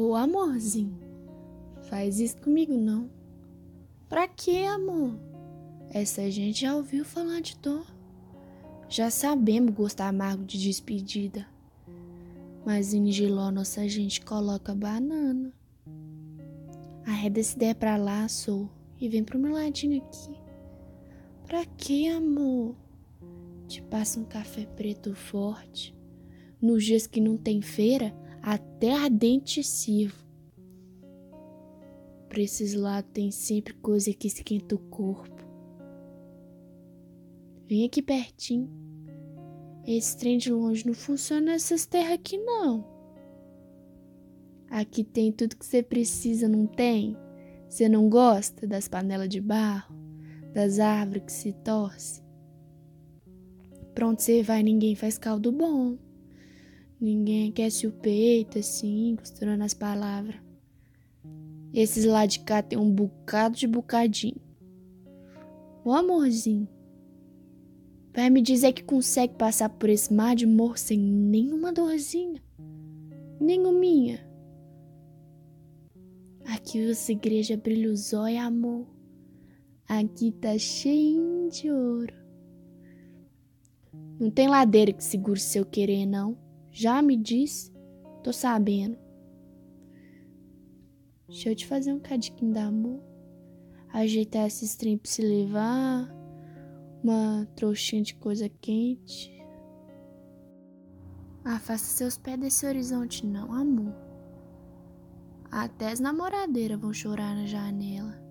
Ô amorzinho, faz isso comigo não. Pra quê, amor? Essa gente já ouviu falar de dor. Já sabemos gosto amargo de despedida. Mas em Giló nossa gente coloca banana. Arreda essa ideia pra lá, sou, e vem pro meu ladinho aqui. Pra quê, amor? Te passa um café preto forte. Nos dias que não tem feira, até ardente sirvo. Pra esses lados tem sempre coisa que esquenta o corpo. Vem aqui pertinho. Esse trem de longe não funciona nessas terras aqui não. Aqui tem tudo que você precisa, não tem? Você não gosta das panelas de barro, das árvores que se torcem? Pronto, você vai, ninguém faz caldo bom. Ninguém aquece o peito assim, costurando as palavras. Esses lá de cá tem um bocado de bocadinho. Ô amorzinho, vai me dizer que consegue passar por esse mar de morro sem nenhuma dorzinha? Nenhuminha. Aqui essa igreja brilha os olhos, amor. Aqui tá cheio de ouro. Não tem ladeira que segure seu querer, não. Já me disse? Tô sabendo. Deixa eu te fazer um cadiquinho de amor. Ajeitar esses trem pra se levar. Uma trouxinha de coisa quente. Afasta seus pés desse horizonte, não, amor. Até as namoradeiras vão chorar na janela.